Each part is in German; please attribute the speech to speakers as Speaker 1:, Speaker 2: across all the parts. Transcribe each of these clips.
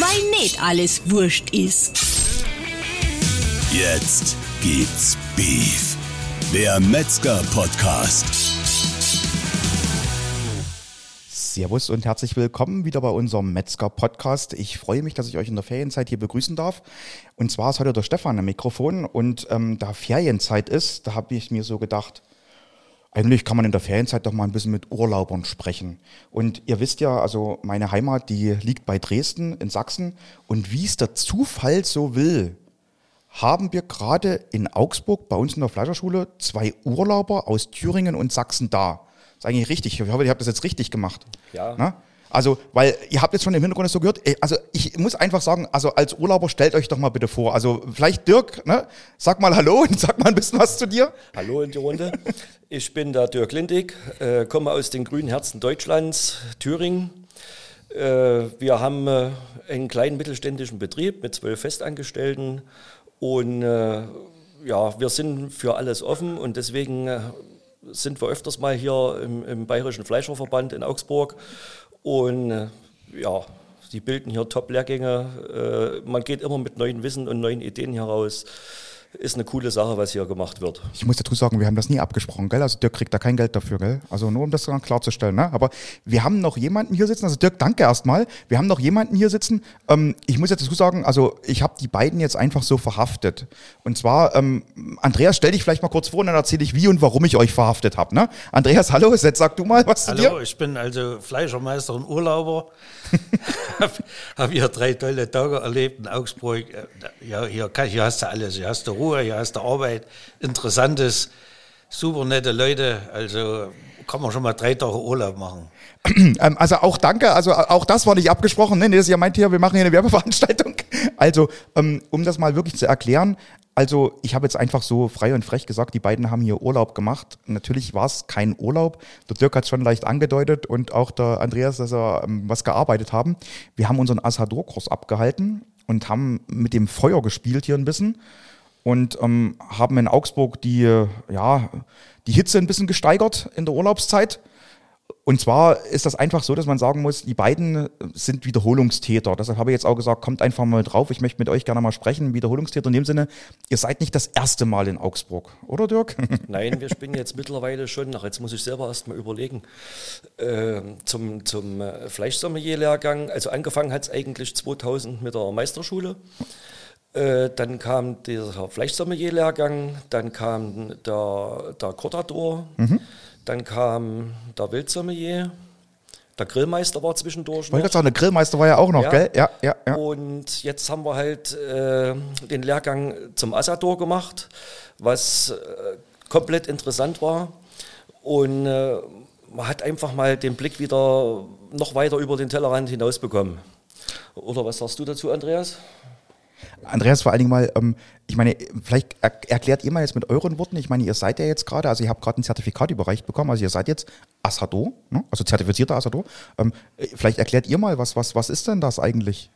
Speaker 1: weil nicht alles wurscht ist.
Speaker 2: Jetzt gibt's Beef. Der Metzger-Podcast.
Speaker 3: Servus und herzlich willkommen wieder bei unserem Metzger-Podcast. Ich freue mich, dass ich euch in der Ferienzeit hier begrüßen darf. Und zwar ist heute der Stefan am Mikrofon und ähm, da Ferienzeit ist, da habe ich mir so gedacht, eigentlich kann man in der Ferienzeit doch mal ein bisschen mit Urlaubern sprechen. Und ihr wisst ja, also meine Heimat, die liegt bei Dresden in Sachsen. Und wie es der Zufall so will, haben wir gerade in Augsburg bei uns in der Fleischerschule zwei Urlauber aus Thüringen und Sachsen da. Das ist eigentlich richtig. Ich hoffe, ihr habt das jetzt richtig gemacht.
Speaker 4: Ja.
Speaker 3: Na? Also, weil ihr habt jetzt schon im Hintergrund so gehört, also ich muss einfach sagen, also als Urlauber stellt euch doch mal bitte vor. Also vielleicht Dirk, ne? sag mal Hallo und sag mal ein bisschen was zu dir.
Speaker 4: Hallo in die Runde. Ich bin der Dirk Lindig, äh, komme aus den grünen Herzen Deutschlands, Thüringen. Äh, wir haben äh, einen kleinen mittelständischen Betrieb mit zwölf Festangestellten und äh, ja, wir sind für alles offen und deswegen äh, sind wir öfters mal hier im, im Bayerischen Fleischerverband in Augsburg und äh, ja, die bilden hier Top-Lehrgänge. Äh, man geht immer mit neuen Wissen und neuen Ideen heraus. Ist eine coole Sache, was hier gemacht wird.
Speaker 3: Ich muss dazu sagen, wir haben das nie abgesprochen, gell? Also Dirk kriegt da kein Geld dafür, gell? Also nur um das dann klarzustellen, ne? Aber wir haben noch jemanden hier sitzen, also Dirk, danke erstmal. Wir haben noch jemanden hier sitzen. Ähm, ich muss jetzt dazu sagen, also ich habe die beiden jetzt einfach so verhaftet. Und zwar, ähm, Andreas, stell dich vielleicht mal kurz vor und dann erzähle ich, wie und warum ich euch verhaftet habe, ne? Andreas, hallo, jetzt sag du mal was
Speaker 5: Hallo,
Speaker 3: zu dir.
Speaker 5: ich bin also Fleischermeister und Urlauber. habe hab hier drei tolle Tage erlebt in Augsburg. Ja, hier, hier hast du alles. Hier hast du Ruhe, hier hast du Arbeit, Interessantes, super nette Leute. Also kann man schon mal drei Tage Urlaub machen.
Speaker 3: Ähm, also auch danke, also auch das war nicht abgesprochen, ne? Das ist ja mein Thema, wir machen hier eine Werbeveranstaltung. Also, ähm, um das mal wirklich zu erklären, also ich habe jetzt einfach so frei und frech gesagt, die beiden haben hier Urlaub gemacht. Natürlich war es kein Urlaub. Der Dirk hat es schon leicht angedeutet und auch der Andreas, dass er ähm, was gearbeitet haben. Wir haben unseren Asador-Kurs abgehalten und haben mit dem Feuer gespielt hier ein bisschen und ähm, haben in Augsburg die, ja, die Hitze ein bisschen gesteigert in der Urlaubszeit. Und zwar ist das einfach so, dass man sagen muss, die beiden sind Wiederholungstäter. Deshalb habe ich jetzt auch gesagt, kommt einfach mal drauf. Ich möchte mit euch gerne mal sprechen. Wiederholungstäter in dem Sinne, ihr seid nicht das erste Mal in Augsburg, oder Dirk?
Speaker 4: Nein, wir spielen jetzt mittlerweile schon, ach, jetzt muss ich selber erst mal überlegen, äh, zum, zum äh, Fleischsommelier-Lehrgang. Also angefangen hat es eigentlich 2000 mit der Meisterschule. Äh, dann kam dieser Fleischsommelier-Lehrgang, dann kam der, der Cortador, dann kam der Wildsommelier, der Grillmeister war zwischendurch.
Speaker 3: Wollte ich sagen, der Grillmeister war ja auch noch,
Speaker 4: Ja.
Speaker 3: gell? Ja, ja, ja.
Speaker 4: Und jetzt haben wir halt äh, den Lehrgang zum Assador gemacht, was äh, komplett interessant war. Und äh, man hat einfach mal den Blick wieder noch weiter über den Tellerrand hinaus bekommen. Oder was sagst du dazu, Andreas?
Speaker 3: Andreas, vor allen Dingen mal, ähm, ich meine, vielleicht er erklärt ihr mal jetzt mit euren Worten, ich meine, ihr seid ja jetzt gerade, also ihr habt gerade ein Zertifikat überreicht bekommen, also ihr seid jetzt Assador, ne? also zertifizierter Assador. Ähm, äh, vielleicht erklärt ihr mal, was, was, was ist denn das eigentlich?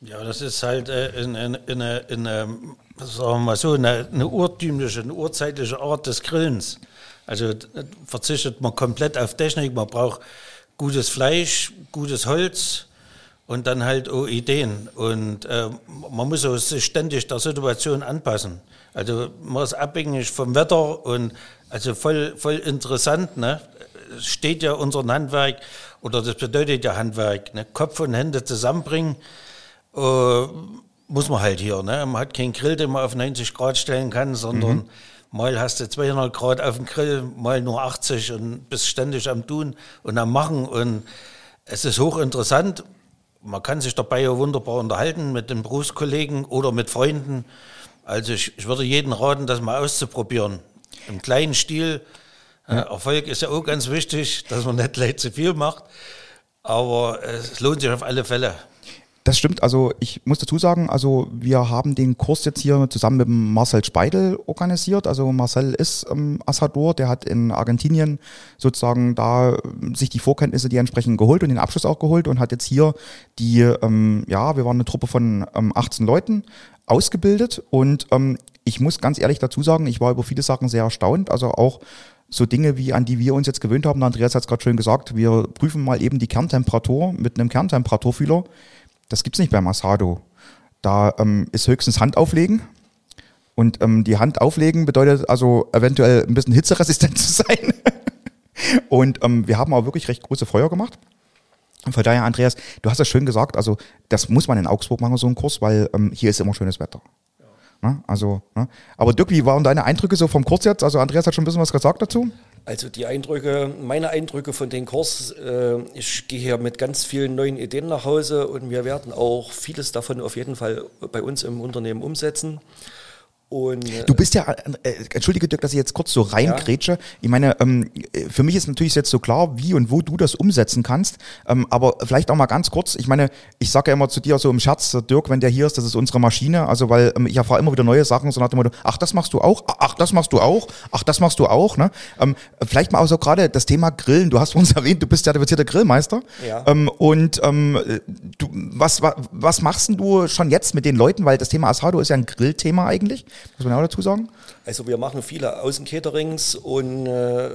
Speaker 5: Ja, das ist halt äh, in, in, in, eine- in, eine, sagen wir mal so, eine, eine urtümliche, eine urzeitliche Art des Grillens. Also äh, verzichtet man komplett auf Technik, man braucht gutes Fleisch, gutes Holz und dann halt auch Ideen. Und äh, man muss auch sich ständig der Situation anpassen. Also man ist abhängig vom Wetter und also voll, voll interessant. Ne? Steht ja unser Handwerk oder das bedeutet ja Handwerk. Ne? Kopf und Hände zusammenbringen äh, muss man halt hier. Ne? Man hat keinen Grill, den man auf 90 Grad stellen kann, sondern mal hast du 200 Grad auf dem Grill, mal nur 80 und bist ständig am Tun und am Machen. Und es ist hochinteressant. Man kann sich dabei ja wunderbar unterhalten mit den Berufskollegen oder mit Freunden. Also ich, ich würde jedem raten, das mal auszuprobieren. Im kleinen Stil. Äh, Erfolg ist ja auch ganz wichtig, dass man nicht gleich zu viel macht. Aber es lohnt sich auf alle Fälle.
Speaker 3: Das stimmt, also ich muss dazu sagen, also wir haben den Kurs jetzt hier zusammen mit Marcel Speidel organisiert. Also Marcel ist ähm, Assador, der hat in Argentinien sozusagen da ähm, sich die Vorkenntnisse, die entsprechend geholt und den Abschluss auch geholt und hat jetzt hier die, ähm, ja, wir waren eine Truppe von ähm, 18 Leuten ausgebildet. Und ähm, ich muss ganz ehrlich dazu sagen, ich war über viele Sachen sehr erstaunt, also auch so Dinge, wie an die wir uns jetzt gewöhnt haben. Andreas hat es gerade schön gesagt, wir prüfen mal eben die Kerntemperatur mit einem Kerntemperaturfühler Das gibt's nicht beim Asado. Da ähm, ist höchstens Hand auflegen. Und ähm, die Hand auflegen bedeutet also eventuell ein bisschen hitzeresistent zu sein. und ähm, wir haben auch wirklich recht große Feuer gemacht. Von daher, Andreas, du hast das schön gesagt, also das muss man in Augsburg machen, so einen Kurs, weil ähm, hier ist immer schönes Wetter. Ne? Also, ne? Aber Dirk, wie waren deine Eindrücke so vom Kurs jetzt? Also Andreas hat schon ein bisschen was gesagt dazu.
Speaker 4: Also die Eindrücke, meine Eindrücke von dem Kurs, äh, ich gehe hier mit ganz vielen neuen Ideen nach Hause und wir werden auch vieles davon auf jeden Fall bei uns im Unternehmen umsetzen.
Speaker 3: Und, äh, du bist ja, äh, entschuldige Dirk, dass ich jetzt kurz so reingrätsche. Ja. Ich meine, ähm, für mich ist natürlich jetzt so klar, wie und wo du das umsetzen kannst. Ähm, aber vielleicht auch mal ganz kurz. Ich meine, ich sage ja immer zu dir so im Scherz, Dirk, wenn der hier ist, das ist unsere Maschine. Also weil ähm, ich erfahre immer wieder neue Sachen, so nach dem Motto, ach, das machst du auch, ach, das machst du auch, ach, das machst du auch. Ne? Ähm, vielleicht mal auch so gerade das Thema Grillen. Du hast uns erwähnt, du bist zertifizierter Grillmeister. Ja. Ähm, und ähm, du, was, was, was machst denn du schon jetzt mit den Leuten? Weil das Thema Asado ist ja ein Grillthema eigentlich. Muss man auch dazu sagen?
Speaker 4: Also wir machen viele Außencaterings und äh,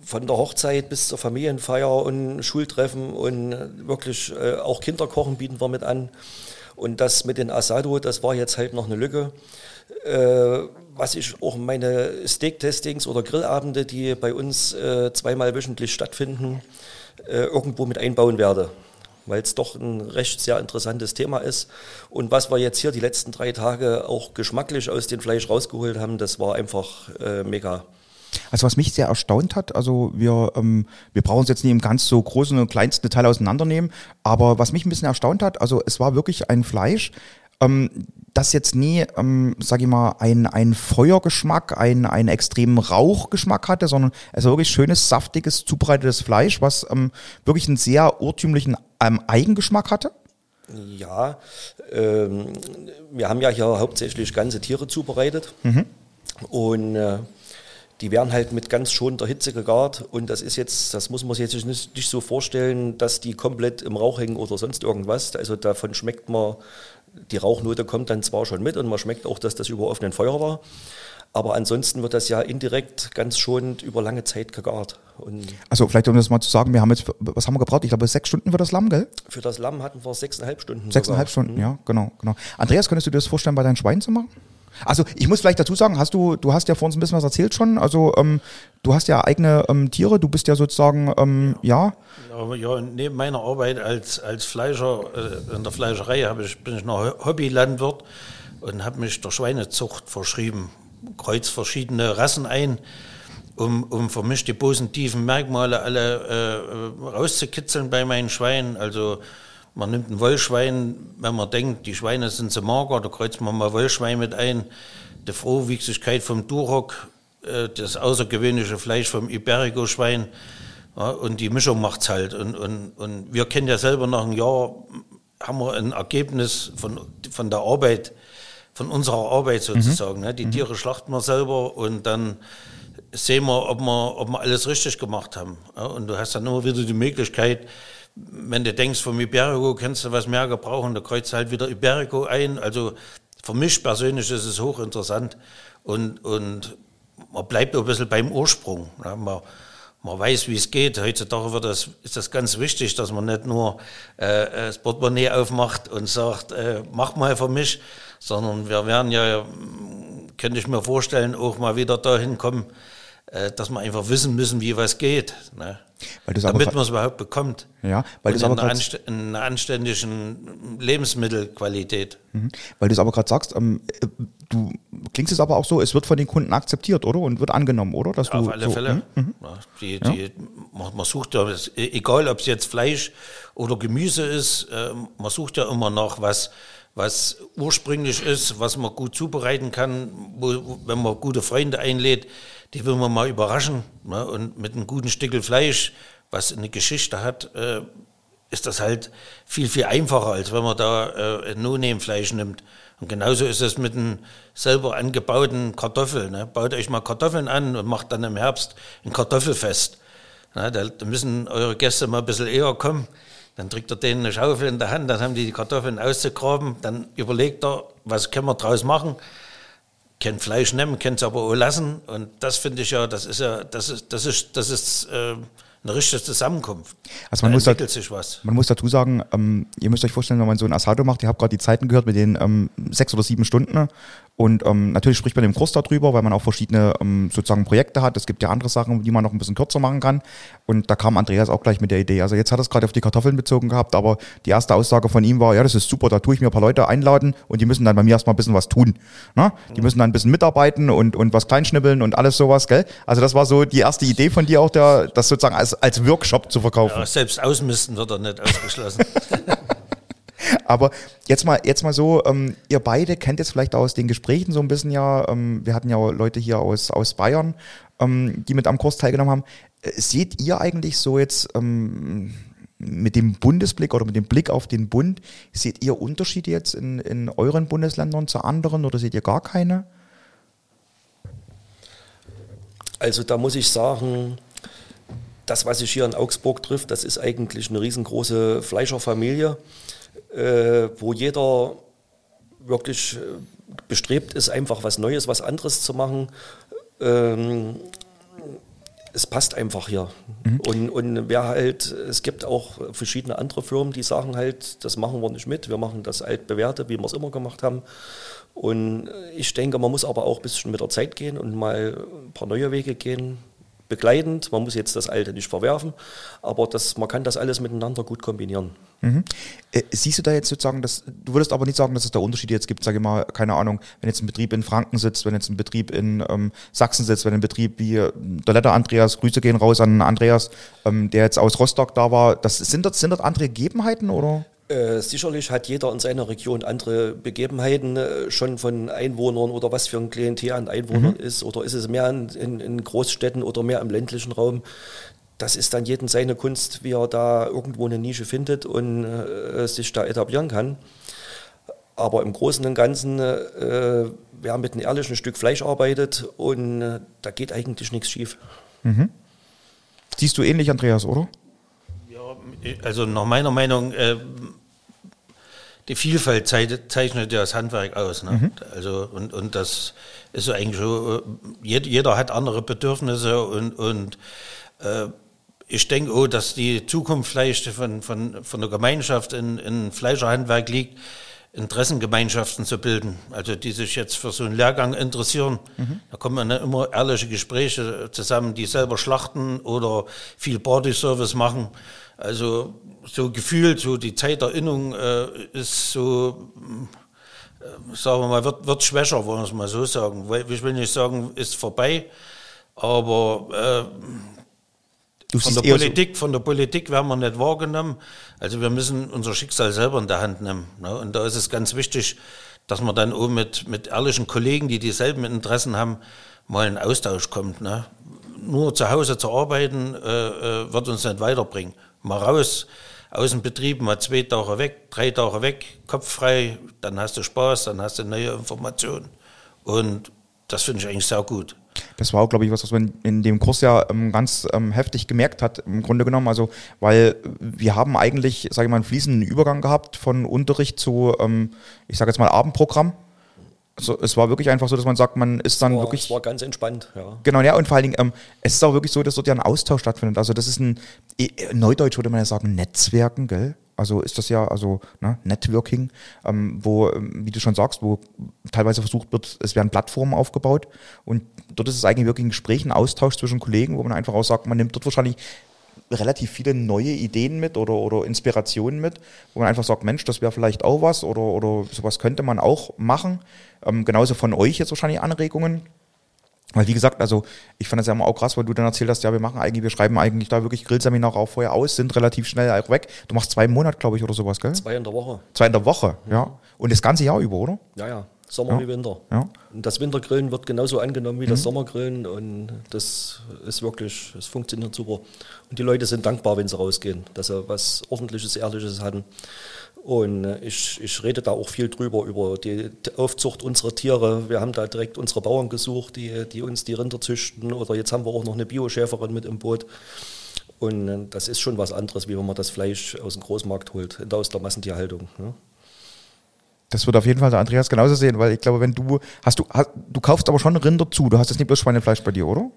Speaker 4: von der Hochzeit bis zur Familienfeier und Schultreffen und äh, wirklich äh, auch Kinderkochen bieten wir mit an. Und das mit den Asado, das war jetzt halt noch eine Lücke. Äh, was ich auch meine Steak-Testings oder Grillabende, die bei uns äh, zweimal wöchentlich stattfinden, äh, irgendwo mit einbauen werde weil es doch ein recht sehr interessantes Thema ist. Und was wir jetzt hier die letzten drei Tage auch geschmacklich aus dem Fleisch rausgeholt haben, das war einfach äh, mega.
Speaker 3: Also was mich sehr erstaunt hat, also wir, ähm, wir brauchen uns jetzt nicht im ganz so großen und kleinsten Detail auseinandernehmen, aber was mich ein bisschen erstaunt hat, also es war wirklich ein Fleisch, ähm, das jetzt nie, ähm, sag ich mal, ein, ein Feuergeschmack, ein, einen extremen Rauchgeschmack hatte, sondern es war wirklich schönes, saftiges, zubereitetes Fleisch, was ähm, wirklich einen sehr urtümlichen ähm, Eigengeschmack hatte.
Speaker 4: Ja, ähm, wir haben ja hier hauptsächlich ganze Tiere zubereitet. Mhm. Und äh, die werden halt mit ganz schonender Hitze gegart und das ist jetzt, das muss man sich jetzt nicht, nicht, so vorstellen, dass die komplett im Rauch hängen oder sonst irgendwas. Also davon schmeckt man die Rauchnote kommt dann zwar schon mit und man schmeckt auch, dass das über offenen Feuer war. Aber ansonsten wird das ja indirekt ganz schonend über lange Zeit gegart.
Speaker 3: Und also vielleicht um das mal zu sagen, wir haben jetzt, was haben wir gebraucht? Ich glaube sechs Stunden für das Lamm, gell?
Speaker 4: Für das Lamm hatten wir sechseinhalb Stunden.
Speaker 3: Sechseinhalb sogar. Stunden, mhm. ja, genau, genau. Andreas, könntest du dir das vorstellen, bei deinen Schweinen zu machen? Also ich muss vielleicht dazu sagen, hast du, du hast ja vor uns ein bisschen was erzählt schon. Also ähm, du hast ja eigene ähm, Tiere, du bist ja sozusagen, ähm, ja.
Speaker 5: ja. Ja, neben meiner Arbeit als, als Fleischer äh, in der Fleischerei ich, bin ich noch Hobbylandwirt und habe mich der Schweinezucht verschrieben. Kreuz verschiedene Rassen ein, um, um für mich die positiven Merkmale alle äh, rauszukitzeln bei meinen Schweinen. Also man nimmt ein Wollschwein, wenn man denkt, die Schweine sind zu mager, da kreuzt man mal Wollschwein mit ein. Die Frohwüchsigkeit vom Duroc, äh, das außergewöhnliche Fleisch vom Iberico-Schwein ja, und die Mischung macht's halt. Und, und, und wir kennen ja selber nach einem Jahr, haben wir ein Ergebnis von, von der Arbeit, von unserer Arbeit sozusagen. Mhm. Ne? Die mhm. Tiere schlachten wir selber und dann sehen wir, ob wir, ob wir alles richtig gemacht haben. Ja? Und du hast dann immer wieder die Möglichkeit, wenn du denkst, vom Iberico kannst du was mehr gebrauchen, da kreuzt halt wieder Iberico ein. Also für mich persönlich ist es hochinteressant und, und man bleibt ein bisschen beim Ursprung. Ja, man, man weiß, wie es geht. Heutzutage wird das, ist das ganz wichtig, dass man nicht nur äh, das Portemonnaie aufmacht und sagt, äh, mach mal für mich, sondern wir werden ja, könnte ich mir vorstellen, auch mal wieder dahin kommen, äh, dass wir einfach wissen müssen, wie was geht. Ne? Damit man es überhaupt bekommt.
Speaker 3: Ja, weil
Speaker 5: du aber anst eine anständigen Lebensmittelqualität.
Speaker 3: Mhm. Weil du es aber gerade sagst, ähm, du klingst es aber auch so, es wird von den Kunden akzeptiert, oder? Und wird angenommen, oder?
Speaker 5: Dass ja, du auf alle so, Fälle. Mhm. mhm. Ja, die, die, man, man, sucht ja, egal ob es jetzt Fleisch oder Gemüse ist, äh, man sucht ja immer nach was, was ursprünglich ist, was man gut zubereiten kann, wo, wenn man gute Freunde einlädt die will man mal überraschen. Ne? Und mit einem guten Stückel Fleisch, was eine Geschichte hat, äh, ist das halt viel, viel einfacher, als wenn man da äh, No-Name-Fleisch nimmt. Und genauso ist es mit einem selber angebauten Kartoffeln. Ne? Baut euch mal Kartoffeln an und macht dann im Herbst ein Kartoffelfest. Da, da müssen eure Gäste mal ein bisschen eher kommen. Dann drückt er denen eine Schaufel in der Hand, dann haben die die Kartoffeln auszugraben, dann überlegt er, was können wir draus machen kein Fleisch nehmen, kann es aber auch lassen. Und das finde ich ja, das ist ja, das ist, das ist, das ist äh, eine richtige Zusammenkunft.
Speaker 3: Also man
Speaker 5: da
Speaker 3: muss da-. Man muss dazu sagen, ähm, ihr müsst euch vorstellen, wenn man so ein Asado macht, ihr habt gerade die Zeiten gehört mit den ähm, sechs oder sieben Stunden. Und ähm, natürlich spricht man im Kurs darüber, weil man auch verschiedene ähm, sozusagen Projekte hat. Es gibt ja andere Sachen, die man noch ein bisschen kürzer machen kann. Und da kam Andreas auch gleich mit der Idee. Also jetzt hat er es gerade auf die Kartoffeln bezogen gehabt, aber die erste Aussage von ihm war, ja, das ist super, da tue ich mir ein paar Leute einladen und die müssen dann bei mir erstmal ein bisschen was tun. Ne? Die müssen dann ein bisschen mitarbeiten und, und was kleinschnibbeln und alles sowas, gell? Also das war so die erste Idee von dir auch, der, das sozusagen als, als Workshop zu verkaufen.
Speaker 5: Ja, selbst ausmisten wird er nicht ausgeschlossen.
Speaker 3: Aber jetzt mal, jetzt mal so, ähm, ihr beide kennt jetzt vielleicht aus den Gesprächen so ein bisschen ja, ähm, wir hatten ja Leute hier aus, aus Bayern, ähm, die mit am Kurs teilgenommen haben. Äh, seht ihr eigentlich so jetzt ähm, mit dem Bundesblick oder mit dem Blick auf den Bund, seht ihr Unterschiede jetzt in, in euren Bundesländern zu anderen oder seht ihr gar keine?
Speaker 4: Also da muss ich sagen, das, was sich hier in Augsburg trifft, das ist eigentlich eine riesengroße Fleischerfamilie, äh, wo jeder wirklich äh, bestrebt ist, einfach was Neues, was anderes zu machen. Ähm, es passt einfach hier. Und, und wer halt, es gibt auch verschiedene andere Firmen, die sagen halt, das machen wir nicht mit, wir machen das altbewährte, wie wir es immer gemacht haben. Und ich denke, man muss aber auch ein bisschen mit der Zeit gehen und mal ein paar neue Wege gehen, begleitend. Man muss jetzt das Alte nicht verwerfen, aber das, man kann das alles miteinander gut kombinieren.
Speaker 3: Äh, siehst du da jetzt sozusagen, dass, du würdest aber nicht sagen, dass es da Unterschiede jetzt gibt, sage ich mal, keine Ahnung, wenn jetzt ein Betrieb in Franken sitzt, wenn jetzt ein Betrieb in ähm, Sachsen sitzt, wenn ein Betrieb wie äh, der Letter Andreas, Grüße gehen raus an Andreas, ähm, der jetzt aus Rostock da war, das, sind, das, sind das andere Gegebenheiten oder?
Speaker 4: Äh, sicherlich hat jeder in seiner Region andere Begebenheiten, äh, schon von Einwohnern oder was für ein Klientel an Einwohnern ist. Oder ist es mehr in, in, in Großstädten oder mehr im ländlichen Raum? Das ist dann jedem seine Kunst, wie er da irgendwo eine Nische findet und äh, sich da etablieren kann. Aber im Großen und Ganzen, äh, wer mit einem ehrlichen Stück Fleisch arbeitet und äh, da geht eigentlich nichts schief.
Speaker 3: Siehst du ähnlich, Andreas, oder?
Speaker 5: Ja, also nach meiner Meinung, äh, die Vielfalt zei- zeichnet ja das Handwerk aus. Ne? Also, und, und das ist so eigentlich so, äh, jed- jeder hat andere Bedürfnisse und, und äh, ich denke auch, dass die Zukunft vielleicht von, von, von der Gemeinschaft in, in Fleischerhandwerk liegt, Interessengemeinschaften zu bilden, also die sich jetzt für so einen Lehrgang interessieren. Da kommen dann immer ehrliche Gespräche zusammen, die selber schlachten oder viel Party-Service machen. Also so gefühlt, so die Zeiterinnerung äh, ist so, äh, sagen wir mal, wird, wird schwächer, wollen wir es mal so sagen. Ich will nicht sagen, ist vorbei, aber äh, von der
Speaker 3: eher so-
Speaker 5: Politik, von der Politik werden wir nicht wahrgenommen. Also wir müssen unser Schicksal selber in der Hand nehmen. Ne? Und da ist es ganz wichtig, dass man dann auch mit, mit ehrlichen Kollegen, die dieselben Interessen haben, mal in Austausch kommt. Ne? Nur zu Hause zu arbeiten, äh, äh, wird uns nicht weiterbringen. Mal raus aus dem Betrieb, mal zwei Tage weg, drei Tage weg, Kopf frei, dann hast du Spaß, dann hast du neue Informationen. Und das finde ich eigentlich sehr gut.
Speaker 3: Das war auch, glaube ich, was, was man in dem Kurs ja ähm, ganz ähm, heftig gemerkt hat, im Grunde genommen. Also, weil wir haben eigentlich, sage ich mal, einen fließenden Übergang gehabt von Unterricht zu, ähm, ich sage jetzt mal, Abendprogramm. Also, es war wirklich einfach so, dass man sagt, man ist dann
Speaker 4: War,
Speaker 3: wirklich.
Speaker 4: es war ganz entspannt, ja.
Speaker 3: Genau, ja, und vor allen Dingen, ähm, es ist auch wirklich so, dass dort ja ein Austausch stattfindet. Also das ist ein, eh, Neudeutsch würde man ja sagen, Netzwerken, gell? Also ist das ja, also ne, Networking, ähm, wo, ähm, wie du schon sagst, wo teilweise versucht wird, es werden Plattformen aufgebaut und dort ist es eigentlich wirklich ein Gespräch, ein Austausch zwischen Kollegen, wo man einfach auch sagt, man nimmt dort wahrscheinlich relativ viele neue Ideen mit oder, oder Inspirationen mit, wo man einfach sagt, Mensch, das wäre vielleicht auch was oder, oder sowas könnte man auch machen. Ähm, genauso von euch jetzt wahrscheinlich Anregungen. Weil wie gesagt, also ich fand das ja immer auch krass, weil du dann erzählt hast, ja, wir machen eigentlich, wir schreiben eigentlich da wirklich Grillseminar auch vorher aus, sind relativ schnell auch weg. Du machst zwei Monate, glaube ich, oder sowas, gell?
Speaker 4: Zwei in der Woche.
Speaker 3: Zwei in der Woche, ja. Und das ganze Jahr über, oder?
Speaker 4: Ja, ja. Sommer
Speaker 3: Ja.
Speaker 4: wie Winter.
Speaker 3: Ja. Mhm.
Speaker 4: Und das Wintergrillen wird genauso angenommen wie das Sommergrillen und das ist wirklich, es funktioniert super. Und die Leute sind dankbar, wenn sie rausgehen, dass sie was Ordentliches, Ehrliches hatten. Und äh, ich, ich rede da auch viel drüber, über die Aufzucht unserer Tiere. Wir haben da direkt unsere Bauern gesucht, die, die uns die Rinder züchten. Oder jetzt haben wir auch noch eine Bioschäferin mit im Boot. Und äh, das ist schon was anderes, wie wenn man das Fleisch aus dem Großmarkt holt, aus der Massentierhaltung. Ne?
Speaker 3: Das wird auf jeden Fall der Andreas genauso sehen, weil ich glaube, wenn du, hast du, hast, du kaufst aber schon Rinder zu, du hast jetzt nicht bloß Schweinefleisch bei dir, oder?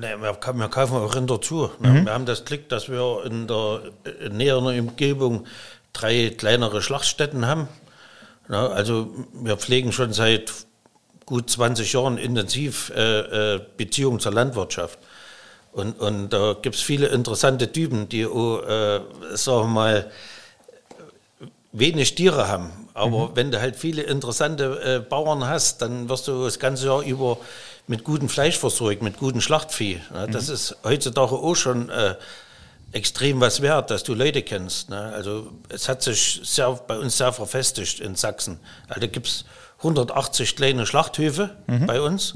Speaker 5: Nee, wir, wir kaufen auch Rinder zu. Ne? Wir haben das Glück, dass wir in der äh, näheren Umgebung drei kleinere Schlachtstätten haben. Ne? Also wir pflegen schon seit gut 20 Jahren intensiv äh, äh, Beziehungen zur Landwirtschaft. Und, und da gibt es viele interessante Typen, die, auch, äh, sagen wir mal, wenig Tiere haben. Aber wenn du halt viele interessante äh, Bauern hast, dann wirst du das ganze Jahr über mit gutem Fleisch versorgt, mit gutem Schlachtvieh. Ne? Das ist heutzutage auch schon äh, extrem was wert, dass du Leute kennst. Ne? Also es hat sich sehr, bei uns sehr verfestigt in Sachsen. Also, da gibt es 180 kleine Schlachthöfe bei uns.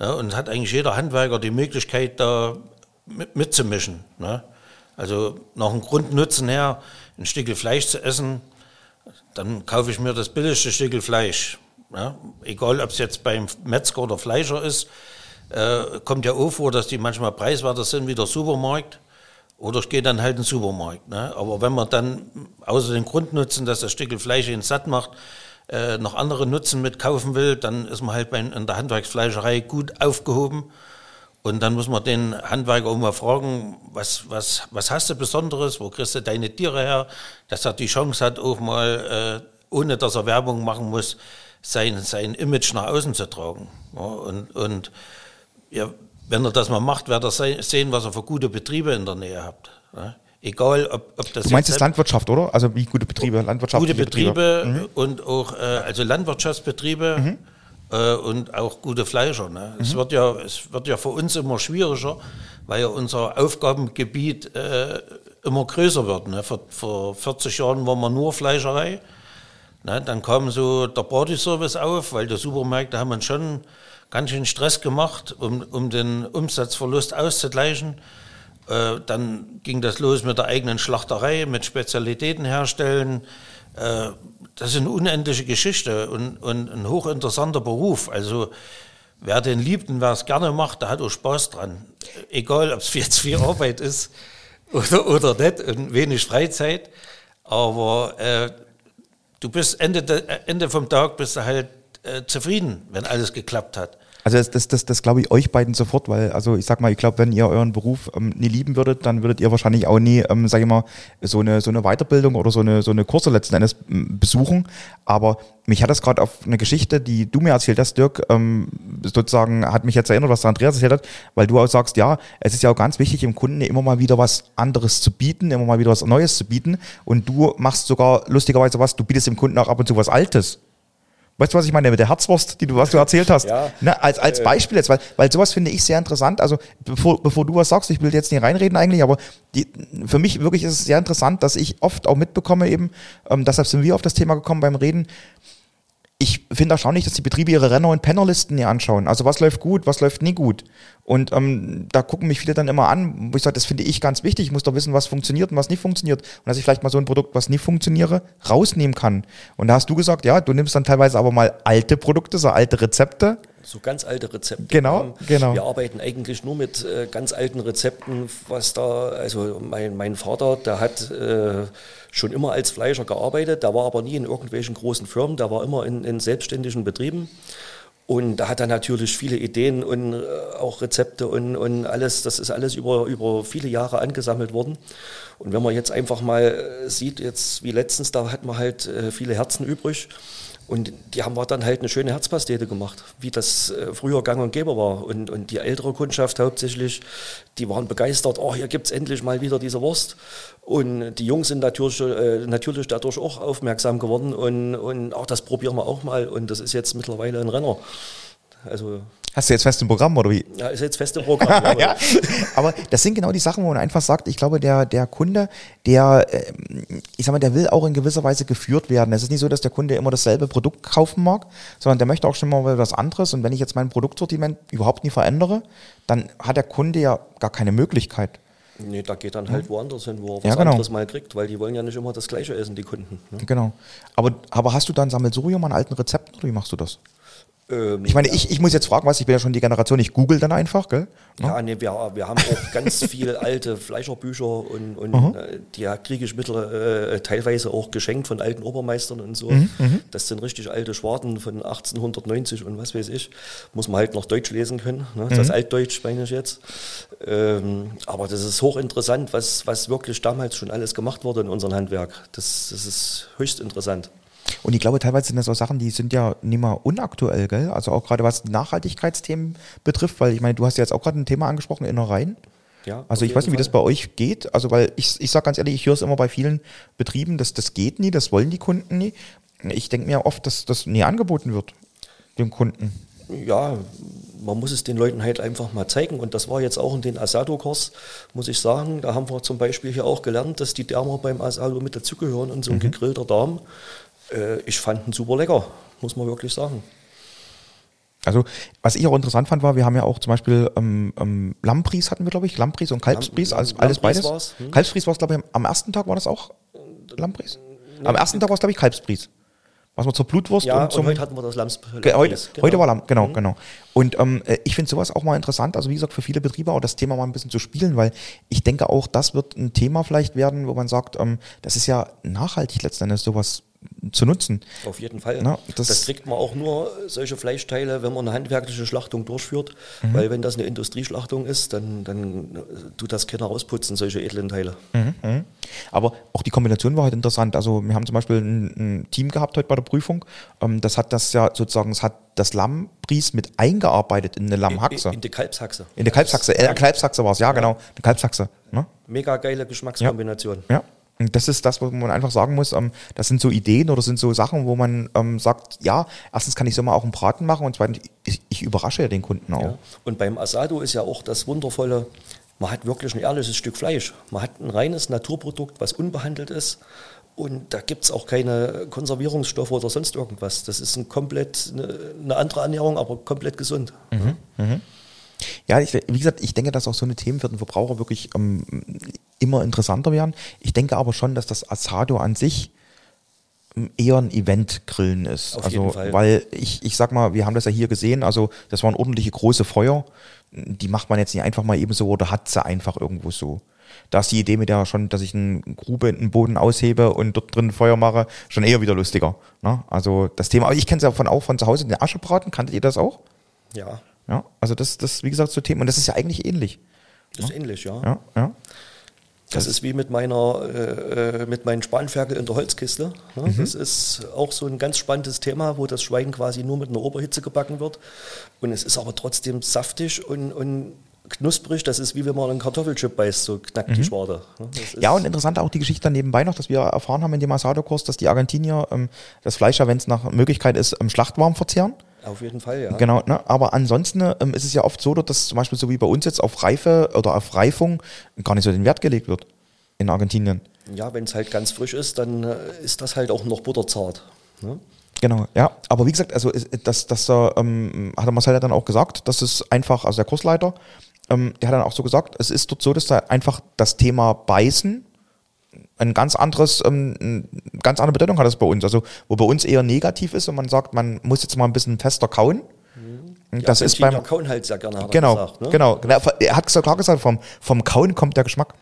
Speaker 5: Ja, und hat eigentlich jeder Handwerker die Möglichkeit, da mit, mitzumischen. Ne? Also nach dem Grundnutzen her, ein Stück Fleisch zu essen, dann kaufe ich mir das billigste Stück Fleisch. Ja? Egal, ob es jetzt beim Metzger oder Fleischer ist, äh, kommt ja auch vor, dass die manchmal preiswerter sind wie der Supermarkt. Oder ich gehe dann halt in den Supermarkt. Ne? Aber wenn man dann außer den Grundnutzen, dass das Stück Fleisch ihn satt macht, äh, noch andere Nutzen mitkaufen will, dann ist man halt bei, in der Handwerksfleischerei gut aufgehoben. Und dann muss man den Handwerker auch mal fragen, was, was, was hast du Besonderes, wo kriegst du deine Tiere her, dass er die Chance hat, auch mal, äh, ohne dass er Werbung machen muss, sein, sein Image nach außen zu tragen. Ja, und, und ja, wenn er das mal macht, wird er se- sehen, was er für gute Betriebe in der Nähe hat. Ja. Egal, ob, ob das
Speaker 3: Du meinst jetzt Landwirtschaft, oder? Also wie gute Betriebe, landwirtschaftliche
Speaker 5: gute Betriebe und auch äh, also Landwirtschaftsbetriebe äh, und auch gute Fleischer. Ne? Es, wird ja, es wird ja für uns immer schwieriger, weil ja unser Aufgabengebiet äh, immer größer wird. Ne? Vor, vor 40 Jahren waren wir nur Fleischerei. Ne? Dann kam so der Party-Service auf, weil die Supermärkte haben uns schon ganz schön Stress gemacht, um, um den Umsatzverlust auszugleichen. Äh, dann ging das los mit der eigenen Schlachterei, mit Spezialitäten herstellen. Äh, das ist eine unendliche Geschichte und, und ein hochinteressanter Beruf. Also wer den liebt und wer es gerne macht, der hat auch Spaß dran. Egal, ob es jetzt viel Arbeit ist oder, oder nicht und wenig Freizeit. Aber äh, du bist Ende, de, Ende vom Tag bist du halt äh, zufrieden, wenn alles geklappt hat.
Speaker 3: Also das, das, das, das glaube ich euch beiden sofort, weil, also ich sag mal, ich glaube, wenn ihr euren Beruf ähm, nie lieben würdet, dann würdet ihr wahrscheinlich auch nie, ähm, sag ich mal, so eine, so eine Weiterbildung oder so eine, so eine Kurse letzten Endes besuchen. Aber mich hat das gerade auf eine Geschichte, die du mir erzählt hast, Dirk, ähm, sozusagen hat mich jetzt erinnert, was der Andreas erzählt hat, weil du auch sagst, ja, es ist ja auch ganz wichtig, im Kunden immer mal wieder was anderes zu bieten, immer mal wieder was Neues zu bieten. Und du machst sogar lustigerweise was, du bietest dem Kunden auch ab und zu was Altes. Weißt du, was ich meine mit der Herzwurst, die du, was du erzählt hast?
Speaker 4: Ja.
Speaker 3: Ne, als, als Beispiel jetzt, weil, weil sowas finde ich sehr interessant. Also, bevor, bevor du was sagst, ich will jetzt nicht reinreden eigentlich, aber die, für mich wirklich ist es sehr interessant, dass ich oft auch mitbekomme eben, ähm, deshalb sind wir auf das Thema gekommen beim Reden. Ich finde erstaunlich, dass die Betriebe ihre Renner- und Pennerlisten näher anschauen. Also was läuft gut, was läuft nie gut. Und ähm, da gucken mich viele dann immer an, wo ich sage, das finde ich ganz wichtig. Ich muss doch wissen, was funktioniert und was nicht funktioniert. Und dass ich vielleicht mal so ein Produkt, was nie funktioniere, rausnehmen kann. Und da hast du gesagt, ja, du nimmst dann teilweise aber mal alte Produkte, so alte Rezepte.
Speaker 4: So ganz alte Rezepte.
Speaker 3: Genau,
Speaker 4: haben-
Speaker 3: genau.
Speaker 4: Wir arbeiten eigentlich nur mit äh, ganz alten Rezepten, was da, also mein, mein Vater, der hat äh, schon immer als Fleischer gearbeitet, der war aber nie in irgendwelchen großen Firmen, der war immer in, in selbstständigen Betrieben. Und da hat er natürlich viele Ideen und äh, auch Rezepte und, und alles, das ist alles über, über viele Jahre angesammelt worden. Und wenn man jetzt einfach mal äh, sieht, jetzt wie letztens, da hat man halt äh, viele Herzen übrig. Und die haben wir dann halt eine schöne Herzpastete gemacht, wie das äh, früher gang und gäbe war. Und, und die ältere Kundschaft hauptsächlich, die waren begeistert, oh, hier gibt's endlich mal wieder diese Wurst. Und die Jungs sind natürlich, äh, natürlich dadurch auch aufmerksam geworden und, und auch das probieren wir auch mal. Und das ist jetzt mittlerweile ein Renner. Also,
Speaker 3: Hast du jetzt fest im Programm oder wie?
Speaker 4: ja, ist jetzt fest im Programm. jawohl.
Speaker 3: ja, aber das sind genau die Sachen, wo man einfach sagt, ich glaube, der, der Kunde, der, ähm, ich sag mal, der will auch in gewisser Weise geführt werden. Es ist nicht so, dass der Kunde immer dasselbe Produkt kaufen mag, sondern der möchte auch schon mal was anderes. Und wenn ich jetzt mein Produktsortiment überhaupt nie verändere, dann hat der Kunde ja gar keine Möglichkeit.
Speaker 4: Nee, da geht dann halt woanders hin, wo er was
Speaker 3: Ja, genau.
Speaker 4: anderes mal kriegt, weil die wollen ja nicht immer das Gleiche essen, die Kunden. Ne?
Speaker 3: Genau. Aber, aber hast du dann Sammelsurium an alten Rezepten oder wie machst du das?
Speaker 4: Ähm,
Speaker 3: Ich meine, ich, ich muss jetzt fragen, was, ich bin ja schon die Generation, ich google dann einfach, gell?
Speaker 4: Ja, nee, wir, wir haben auch ganz viel alte Fleischerbücher und, und äh, die kriege ich mittlerweile äh, teilweise auch geschenkt von alten Obermeistern und so. Das sind richtig alte Schwarten von 1890 und was weiß ich. Muss man halt noch Deutsch lesen können. Ne? Das Altdeutsch meine ich jetzt. Ähm, aber das ist hochinteressant, was, was wirklich damals schon alles gemacht wurde in unserem Handwerk. Das, das ist höchst interessant.
Speaker 3: Und ich glaube, teilweise sind das auch Sachen, die sind ja nicht mal unaktuell, gell? Also auch gerade was Nachhaltigkeitsthemen betrifft, weil ich meine, du hast ja jetzt auch gerade ein Thema angesprochen, Innereien.
Speaker 4: Ja,
Speaker 3: Also ich weiß nicht, wie das bei euch geht. Also weil ich, ich sage ganz ehrlich, ich höre es immer bei vielen Betrieben, dass das geht nie, das wollen die Kunden nie. Ich denke mir oft, dass das nie angeboten wird dem Kunden.
Speaker 4: ja, man muss es den Leuten halt einfach mal zeigen. Und das war jetzt auch in den Asado-Kurs, muss ich sagen. Da haben wir zum Beispiel hier auch gelernt, dass die Därmer beim Asado mit dazugehören und so ein gegrillter Darm. Äh, ich fand ihn super lecker, muss man wirklich sagen.
Speaker 3: Also, was ich auch interessant fand, war, wir haben ja auch zum Beispiel ähm, ähm, Lammbries hatten wir, glaube ich, Lammbries und Kalbsbries,
Speaker 4: Lam-
Speaker 3: alles,
Speaker 4: Lam-
Speaker 3: alles beides.
Speaker 4: war's, hm?
Speaker 3: Kalbsbries war es, glaube ich, am ersten Tag war das auch Lammbries? Am ersten Tag war es, glaube ich, Kalbsbries. Was wir zur Blutwurst
Speaker 4: Ja,
Speaker 3: und
Speaker 4: und,
Speaker 3: zum...
Speaker 4: heute hatten wir das Lams.
Speaker 3: Ge- Heute,
Speaker 4: Lammbries,
Speaker 3: heute
Speaker 4: genau.
Speaker 3: war Lamm, genau, genau. Und ähm, äh, ich finde sowas auch mal interessant, also wie gesagt, für viele Betriebe auch das Thema mal ein bisschen zu spielen, weil ich denke auch, das wird ein Thema vielleicht werden, wo man sagt, ähm, das ist ja nachhaltig letztendlich sowas zu nutzen.
Speaker 4: Auf jeden Fall.
Speaker 3: Na,
Speaker 4: das,
Speaker 3: das-
Speaker 4: kriegt man auch nur solche Fleischteile, wenn man eine handwerkliche Schlachtung durchführt.
Speaker 3: Mhm.
Speaker 4: Weil wenn das eine Industrieschlachtung ist, dann, dann äh, tut das keiner rausputzen, solche edlen Teile.
Speaker 3: Aber auch die Kombination war halt interessant. Also wir haben zum Beispiel ein, ein Team gehabt heute bei der Prüfung. Ähm, das hat das ja sozusagen, es hat das Lammbries mit eingearbeitet in eine Lammhaxe.
Speaker 4: In, in die Kalbshaxe.
Speaker 3: In der Kalbshaxe, äh, Kalbshaxe war es, ja, genau. Eine Kalbshaxe. Ne?
Speaker 4: Mega geile Geschmackskombination.
Speaker 3: Ja. Und das ist das, wo man einfach sagen muss, ähm, das sind so Ideen oder sind so Sachen, wo man ähm, sagt, ja, erstens kann ich so mal auch einen Braten machen und zweitens, ich, ich überrasche ja den Kunden auch.
Speaker 4: Ja. Und beim Asado ist ja auch das Wundervolle, man hat wirklich ein ehrliches Stück Fleisch. Man hat ein reines Naturprodukt, was unbehandelt ist. Und da gibt es auch keine Konservierungsstoffe oder sonst irgendwas. Das ist ein komplett eine, eine andere Ernährung, aber komplett gesund.
Speaker 3: Ja, ich, wie gesagt, ich denke, dass auch so eine Themen für den Verbraucher wirklich ähm, immer interessanter werden. Ich denke aber schon, dass das Asado an sich ähm, eher ein Event-Grillen ist.
Speaker 4: Auf
Speaker 3: also,
Speaker 4: jeden Fall.
Speaker 3: weil ich, ich sag mal, wir haben das ja hier gesehen, also das waren ordentliche große Feuer. Die macht man jetzt nicht einfach mal eben so oder hat sie einfach irgendwo so. Da ist die Idee mit der schon, dass ich eine Grube in den Boden aushebe und dort drin Feuer mache, schon eher wieder lustiger. Ne? Also das Thema, aber ich kenne es ja von, auch von zu Hause, den Aschebraten, kanntet ihr das auch?
Speaker 4: Ja,
Speaker 3: Ja, also das, das, wie gesagt, so Themen, und das ist ja eigentlich ähnlich.
Speaker 4: das ist ähnlich, ja.
Speaker 3: Ja, ja.
Speaker 4: Das ist wie mit meiner, äh, äh, mit meinen Spanferkel in der Holzkiste. Ne?
Speaker 3: Mhm.
Speaker 4: Das ist auch so ein ganz spannendes Thema, wo das Schwein quasi nur mit einer Oberhitze gebacken wird. Und es ist aber trotzdem saftig und, und knusprig. Das ist wie wenn man einen Kartoffelchip beißt, so knackt die Schwarte. ne?
Speaker 3: Mhm. Ja, und interessant auch die Geschichte nebenbei noch, dass wir erfahren haben in dem Asado-Kurs, dass die Argentinier ähm, das Fleisch ja, wenn es nach Möglichkeit ist, ähm, schlachtwarm verzehren.
Speaker 4: Auf jeden Fall, ja.
Speaker 3: Genau, ne? aber ansonsten ähm, ist es ja oft so, dass zum Beispiel so wie bei uns jetzt auf Reife oder auf Reifung gar nicht so den Wert gelegt wird in Argentinien.
Speaker 4: Ja, wenn es halt ganz frisch ist, dann äh, ist das halt auch noch butterzart. Ne?
Speaker 3: Genau, ja. Aber wie gesagt, also das, das äh, ähm, hat der Marcel ja dann auch gesagt, das ist einfach, also der Kursleiter, ähm, der hat dann auch so gesagt, es ist dort so, dass da einfach das Thema Beißen ein ganz anderes, ähm, eine ganz andere Bedeutung hat das bei uns. Also wo bei uns eher negativ ist und man sagt, man muss jetzt mal ein bisschen fester kauen. Das
Speaker 4: Die
Speaker 3: ist beim
Speaker 4: kauen halt sehr gerne, hat er
Speaker 3: genau,
Speaker 4: gesagt. Ne?
Speaker 3: genau. Er hat so klar gesagt, vom, vom Kauen kommt der Geschmack.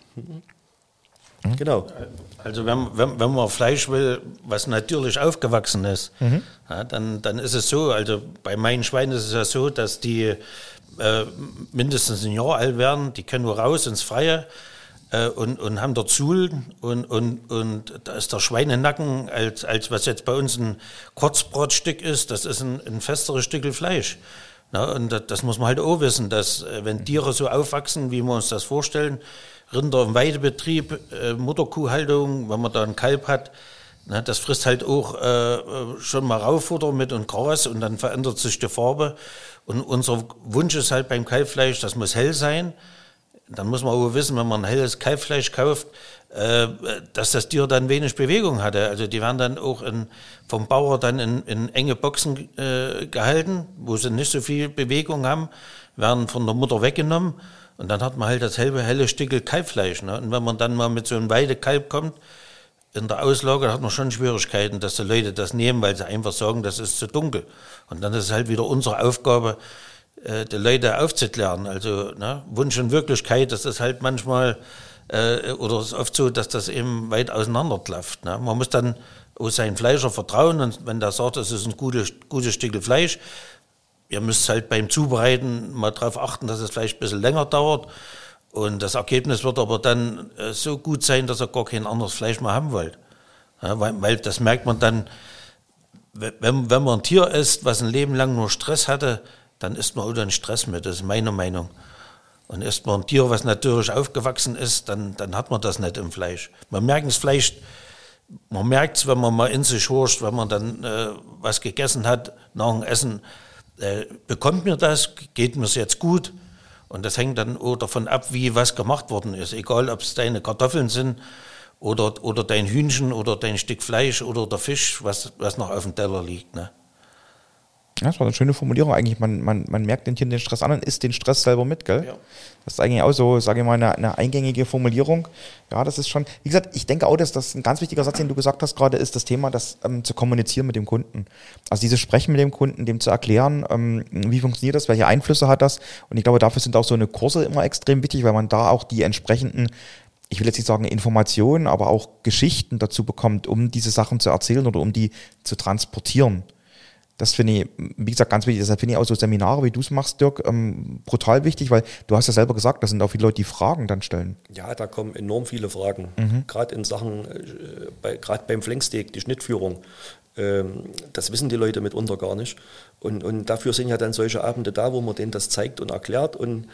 Speaker 4: Genau.
Speaker 5: Also wenn, wenn, wenn man Fleisch will, was natürlich aufgewachsen ist, ja, dann, dann ist es so, also bei meinen Schweinen ist es ja so, dass die äh, mindestens ein Jahr alt werden, die können nur raus ins Freie äh, und, und haben dort Zuhl und, und, und da ist der Schweinenacken, als, als was jetzt bei uns ein Kurzbrotstück ist, das ist ein, ein festeres Stück Fleisch. Na, und das, das muss man halt auch wissen, dass äh, wenn Tiere so aufwachsen, wie wir uns das vorstellen, Rinder- und Weidebetrieb, äh, Mutterkuhhaltung, wenn man da ein Kalb hat, na, das frisst halt auch äh, äh, schon mal Raufutter mit und Gras und dann verändert sich die Farbe. Und unser Wunsch ist halt beim Kalbfleisch, das muss hell sein. Dann muss man auch wissen, wenn man ein helles Kalbfleisch kauft, äh, dass das Tier dann wenig Bewegung hatte. Also die werden dann auch in, vom Bauer dann in, in enge Boxen äh, gehalten, wo sie nicht so viel Bewegung haben, werden von der Mutter weggenommen und dann hat man halt das helle, helle Stückel Kalbfleisch. Ne? Und wenn man dann mal mit so einem Weidekalb kommt, in der Auslage hat man schon Schwierigkeiten, dass die Leute das nehmen, weil sie einfach sagen, das ist zu dunkel. Und dann ist es halt wieder unsere Aufgabe, äh, die Leute aufzuklären. Also ne, Wunsch und Wirklichkeit, das ist halt manchmal äh, oder es ist oft so, dass das eben weit auseinanderklafft. Ne? Man muss dann auch seinen Fleischer vertrauen und wenn der sagt, es ist ein gutes, gutes Stück Fleisch, ihr müsst halt beim Zubereiten mal darauf achten, dass es vielleicht ein bisschen länger dauert. Und das Ergebnis wird aber dann äh, so gut sein, dass ihr gar kein anderes Fleisch mehr haben wollt. Ja, weil, weil das merkt man dann, wenn, wenn man ein Tier isst, was ein Leben lang nur Stress hatte, dann isst man auch dann Stress mit. Das ist meine Meinung. Und isst man ein Tier, was natürlich aufgewachsen ist, dann, dann hat man das nicht im Fleisch. Man merkt es vielleicht, man merkt wenn man mal in sich horcht, wenn man dann äh, was gegessen hat, nach dem Essen, äh, bekommt mir das, geht mir es jetzt gut? Und das hängt dann auch davon ab, wie was gemacht worden ist. Egal, ob es deine Kartoffeln sind oder, oder dein Hühnchen oder dein Stück Fleisch oder der Fisch, was, was noch auf dem Teller liegt. Ne?
Speaker 3: Ja, das war eine schöne Formulierung eigentlich. Man, man, man merkt den Tieren den Stress an und isst den Stress selber mit, gell? Ja. Das ist eigentlich auch so, sage ich mal, eine, eine, eingängige Formulierung. Ja, das ist schon, wie gesagt, ich denke auch, dass das ein ganz wichtiger Satz, den du gesagt hast gerade, ist das Thema, das ähm, zu kommunizieren mit dem Kunden. Also dieses Sprechen mit dem Kunden, dem zu erklären, ähm, wie funktioniert das, welche Einflüsse hat das. Und ich glaube, dafür sind auch so eine Kurse immer extrem wichtig, weil man da auch die entsprechenden ich will jetzt nicht sagen Informationen, aber auch Geschichten dazu bekommt, um diese Sachen zu erzählen oder um die zu transportieren. Das finde ich, wie gesagt, ganz wichtig. Deshalb finde ich auch so Seminare, wie du es machst, Dirk, ähm, brutal wichtig, weil du hast ja selber gesagt, da sind auch viele Leute, die Fragen dann stellen.
Speaker 4: Ja, da kommen enorm viele Fragen. Mhm. Gerade in Sachen, äh, bei, gerade beim Flanksteak, die Schnittführung. Ähm, das wissen die Leute mitunter gar nicht. Und, und dafür sind ja dann solche Abende da, wo man denen das zeigt und erklärt. Und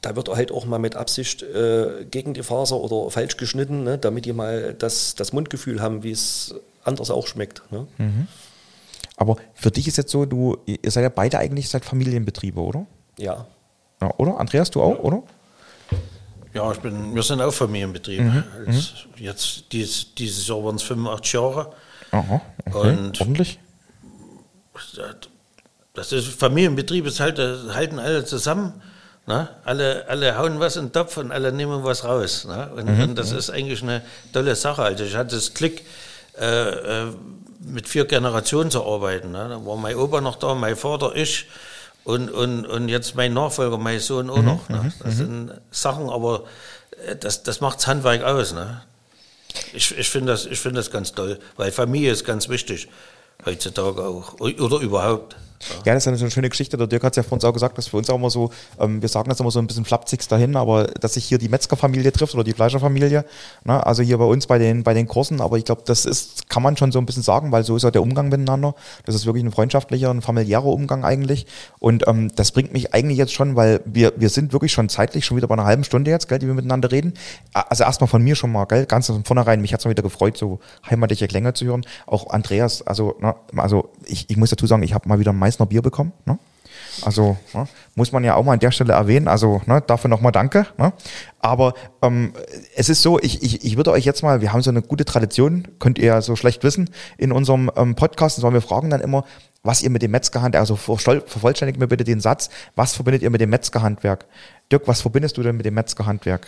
Speaker 4: da wird halt auch mal mit Absicht äh, gegen die Faser oder falsch geschnitten, ne, damit die mal das, das Mundgefühl haben, wie es anders auch schmeckt. Ne? Mhm.
Speaker 3: Aber für dich ist jetzt so, du, ihr seid ja beide eigentlich seit Familienbetriebe, oder?
Speaker 4: Ja.
Speaker 3: ja oder? Andreas, du auch, ja. oder?
Speaker 5: Ja, ich bin, wir sind auch Familienbetriebe. Mhm. Also jetzt dies, dieses Jahr waren es 85 Jahre.
Speaker 3: Aha, okay. Und ordentlich.
Speaker 5: Das ist Familienbetrieb, es halt, halten alle zusammen. Ne? Alle, alle hauen was in den Topf und alle nehmen was raus. Ne? Und, mhm. und, das ist eigentlich eine tolle Sache. Also ich hatte das Glück, äh, äh mit vier Generationen zu arbeiten. Ne? Da war mein Opa noch da, mein Vater, ich und, und, und jetzt mein Nachfolger, mein Sohn auch mhm, noch. Ne? Mhm, das mhm. sind Sachen, aber äh, das, das macht das Handwerk aus. Ne? Ich, ich finde das, find das ganz toll, weil Familie ist ganz wichtig heutzutage auch oder überhaupt.
Speaker 3: Ja, das ist eine schöne Geschichte. Der Dirk hat es ja vor uns auch gesagt, dass für uns auch immer so, ähm, wir sagen das immer so ein bisschen flapsig dahin, aber dass sich hier die Metzgerfamilie trifft oder die Fleischerfamilie, ne? also hier bei uns bei den, bei den Kursen, aber ich glaube, das ist, kann man schon so ein bisschen sagen, weil so ist ja der Umgang miteinander. Das ist wirklich ein freundschaftlicher, ein familiärer Umgang eigentlich. Und ähm, das bringt mich eigentlich jetzt schon, weil wir, wir sind wirklich schon zeitlich schon wieder bei einer halben Stunde jetzt, gell, die wir miteinander reden. Also erstmal von mir schon mal, gell, ganz von vornherein, mich hat es mal wieder gefreut, so heimatliche Klänge zu hören. Auch Andreas, also, na, ne, also ich, ich muss dazu sagen, ich habe mal wieder ein Meißner Bier bekommen. Ne? Also ne, muss man ja auch mal an der Stelle erwähnen. Also ne, dafür nochmal danke. Ne? Aber ähm, es ist so, ich, ich, ich würde euch jetzt mal, wir haben so eine gute Tradition, könnt ihr ja so schlecht wissen, in unserem ähm, Podcast, sondern wir fragen dann immer, was ihr mit dem Metzgerhandwerk, also vervollständigt mir bitte den Satz, was verbindet ihr mit dem Metzgerhandwerk? Dirk, was verbindest du denn mit dem Metzgerhandwerk?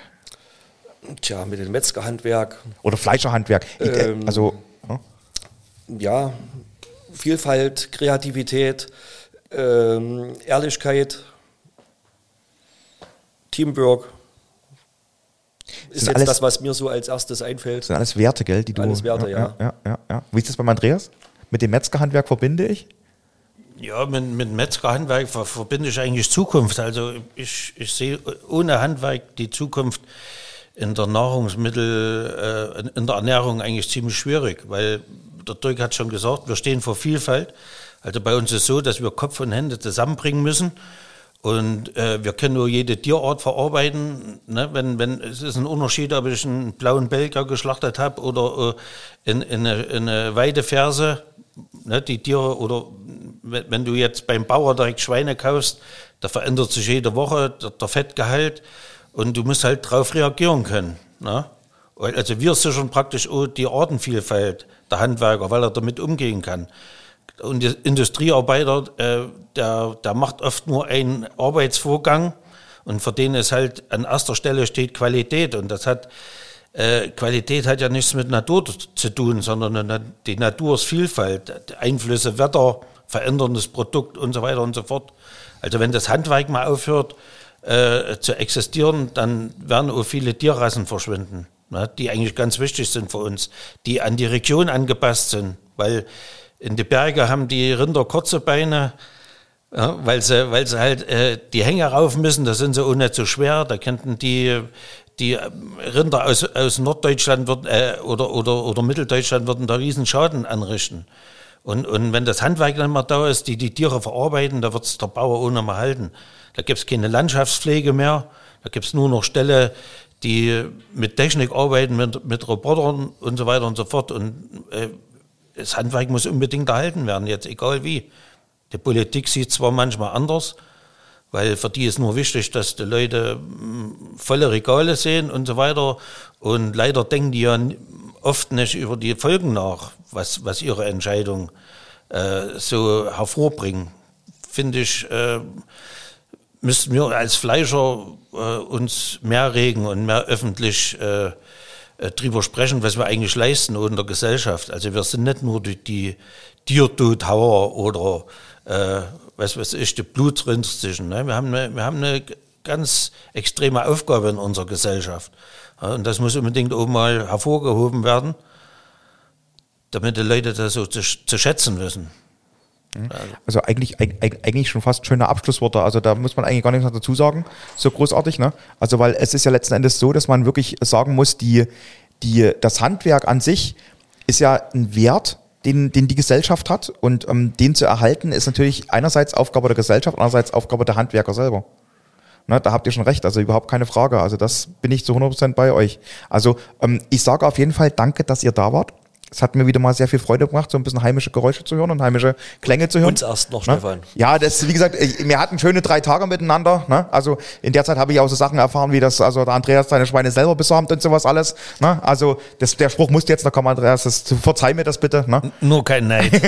Speaker 4: Tja, mit dem Metzgerhandwerk.
Speaker 3: Oder Fleischerhandwerk. Ähm, also.
Speaker 4: Ja, ja Vielfalt, Kreativität, ähm, Ehrlichkeit, Teamwork. Ist jetzt alles, das, was mir so als erstes einfällt.
Speaker 3: Das sind alles Werte, gell? Die du,
Speaker 4: alles Werte, ja.
Speaker 3: Ja, ja, ja. Wie ist das beim Andreas? Mit dem Metzgerhandwerk verbinde ich?
Speaker 5: Ja, mit, mit Metzgerhandwerk verbinde ich eigentlich Zukunft. Also ich, ich sehe ohne Handwerk die Zukunft in der Nahrungsmittel, äh, in der Ernährung eigentlich ziemlich schwierig, weil der Dirk hat schon gesagt, wir stehen vor Vielfalt. Also bei uns ist es so, dass wir Kopf und Hände zusammenbringen müssen. Und äh, wir können nur jede Tierart verarbeiten. Ne? Wenn, wenn, es ist ein Unterschied, ob ich einen blauen Belgier geschlachtet habe oder äh, in, in, eine, in eine Weideferse. Ne? Die Tiere, oder wenn, du jetzt beim Bauer direkt Schweine kaufst, da verändert sich jede Woche der, der Fettgehalt und du musst halt darauf reagieren können. Ne? Also wir sichern praktisch die Artenvielfalt der Handwerker, weil er damit umgehen kann. Und der Industriearbeiter, äh, der, der macht oft nur einen Arbeitsvorgang und für den ist halt an erster Stelle steht Qualität und das hat äh, Qualität hat ja nichts mit Natur zu tun, sondern die Natur ist Vielfalt, Einflüsse, Wetter, veränderndes Produkt und so weiter und so fort. Also wenn das Handwerk mal aufhört äh, zu existieren, dann werden auch viele Tierrassen verschwinden, die eigentlich ganz wichtig sind für uns, die an die Region angepasst sind, weil in die Berge haben die Rinder kurze Beine, ja, weil sie, weil sie halt äh, die Hänge rauf müssen, da sind sie nicht so schwer, da könnten die die Rinder aus, aus Norddeutschland würden, äh, oder, oder, oder Mitteldeutschland würden da riesen Schaden anrichten. Und, und wenn das Handwerk dann mal da ist, die die Tiere verarbeiten, da wird es der Bauer ohne mal halten. Da gibt es keine Landschaftspflege mehr, da gibt es nur noch Ställe, die mit Technik arbeiten, mit, mit Robotern und so weiter und so fort. Und äh, das Handwerk muss unbedingt erhalten werden, jetzt egal wie. Die Politik sieht zwar manchmal anders, weil für die ist nur wichtig, dass die Leute mm, volle Regale sehen und so weiter. Und leider denken die ja oft nicht über die Folgen nach, was, was ihre Entscheidung äh, so hervorbringen. Finde ich, äh, müssten wir als Fleischer äh, uns mehr regen und mehr öffentlich äh, äh drüber sprechen, was wir eigentlich leisten in der Gesellschaft. Also wir sind nicht nur die, die Tiertodhauer oder äh, was weiß ich, die Blutrünstige. Ne? Wir, haben eine, wir haben eine ganz extreme Aufgabe in unserer Gesellschaft. Ja, und das muss unbedingt auch mal hervorgehoben werden, damit die Leute das so zu, zu schätzen wissen.
Speaker 3: Also eigentlich, eigentlich schon fast schöne Abschlussworte. Also da muss man eigentlich gar nichts mehr dazu sagen. So großartig, ne? Also weil es ist ja letzten Endes so, dass man wirklich sagen muss, die, die, das Handwerk an sich ist ja ein Wert, den, den die Gesellschaft hat. Und ähm, den zu erhalten, ist natürlich einerseits Aufgabe der Gesellschaft, andererseits Aufgabe der Handwerker selber. Na, da habt ihr schon recht, also überhaupt keine Frage. Also das bin ich zu 100% bei euch. Also ähm, ich sage auf jeden Fall danke, dass ihr da wart. Es hat mir wieder mal sehr viel Freude gemacht, so ein bisschen heimische Geräusche zu hören und heimische Klänge zu hören.
Speaker 4: Uns erst noch, ne? Stefan.
Speaker 3: Ja, das, wie gesagt, wir hatten schöne drei Tage miteinander. Ne? Also in der Zeit habe ich auch so Sachen erfahren, wie das, also der Andreas seine Schweine selber besamt und sowas alles. Ne? Also das, der Spruch musste jetzt noch kommen, Andreas, das, verzeih mir das bitte. Ne?
Speaker 5: Nur kein Neid.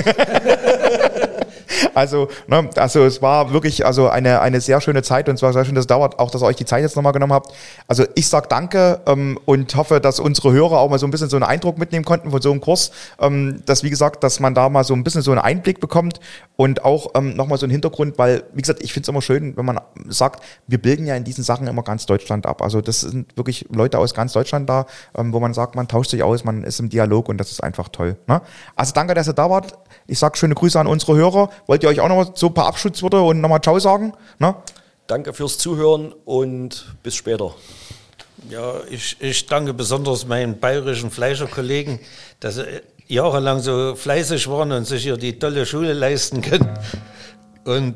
Speaker 3: Also, ne, also es war wirklich also eine, eine sehr schöne Zeit und zwar sehr schön, dass es dauert, auch dass ihr euch die Zeit jetzt nochmal genommen habt. Also ich sag danke ähm, und hoffe, dass unsere Hörer auch mal so ein bisschen so einen Eindruck mitnehmen konnten von so einem Kurs. Ähm, dass, wie gesagt, dass man da mal so ein bisschen so einen Einblick bekommt und auch ähm, nochmal so einen Hintergrund, weil, wie gesagt, ich finde es immer schön, wenn man sagt, wir bilden ja in diesen Sachen immer ganz Deutschland ab. Also das sind wirklich Leute aus ganz Deutschland da, ähm, wo man sagt, man tauscht sich aus, man ist im Dialog und das ist einfach toll. Ne? Also danke, dass ihr da wart. Ich sage schöne Grüße an unsere Hörer. Wollt ihr euch auch noch so ein paar Abschlussworte und nochmal Ciao sagen? Ne?
Speaker 4: Danke fürs Zuhören und bis später.
Speaker 5: Ja, ich, ich danke besonders meinen bayerischen Fleischerkollegen, dass sie jahrelang so fleißig waren und sich hier die tolle Schule leisten können. Und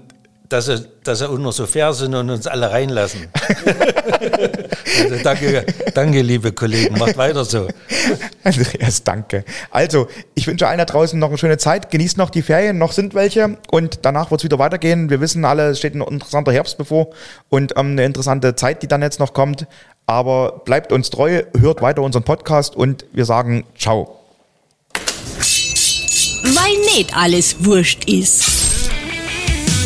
Speaker 5: dass sie, dass sie auch noch so fair sind und uns alle reinlassen. also danke, danke, liebe Kollegen, macht weiter so.
Speaker 3: Andreas, danke. Also, ich wünsche allen da draußen noch eine schöne Zeit. Genießt noch die Ferien, noch sind welche und danach wird es wieder weitergehen. Wir wissen alle, es steht ein interessanter Herbst bevor und ähm, eine interessante Zeit, die dann jetzt noch kommt. Aber bleibt uns treu, hört weiter unseren Podcast und wir sagen Ciao.
Speaker 1: Weil nicht alles wurscht ist.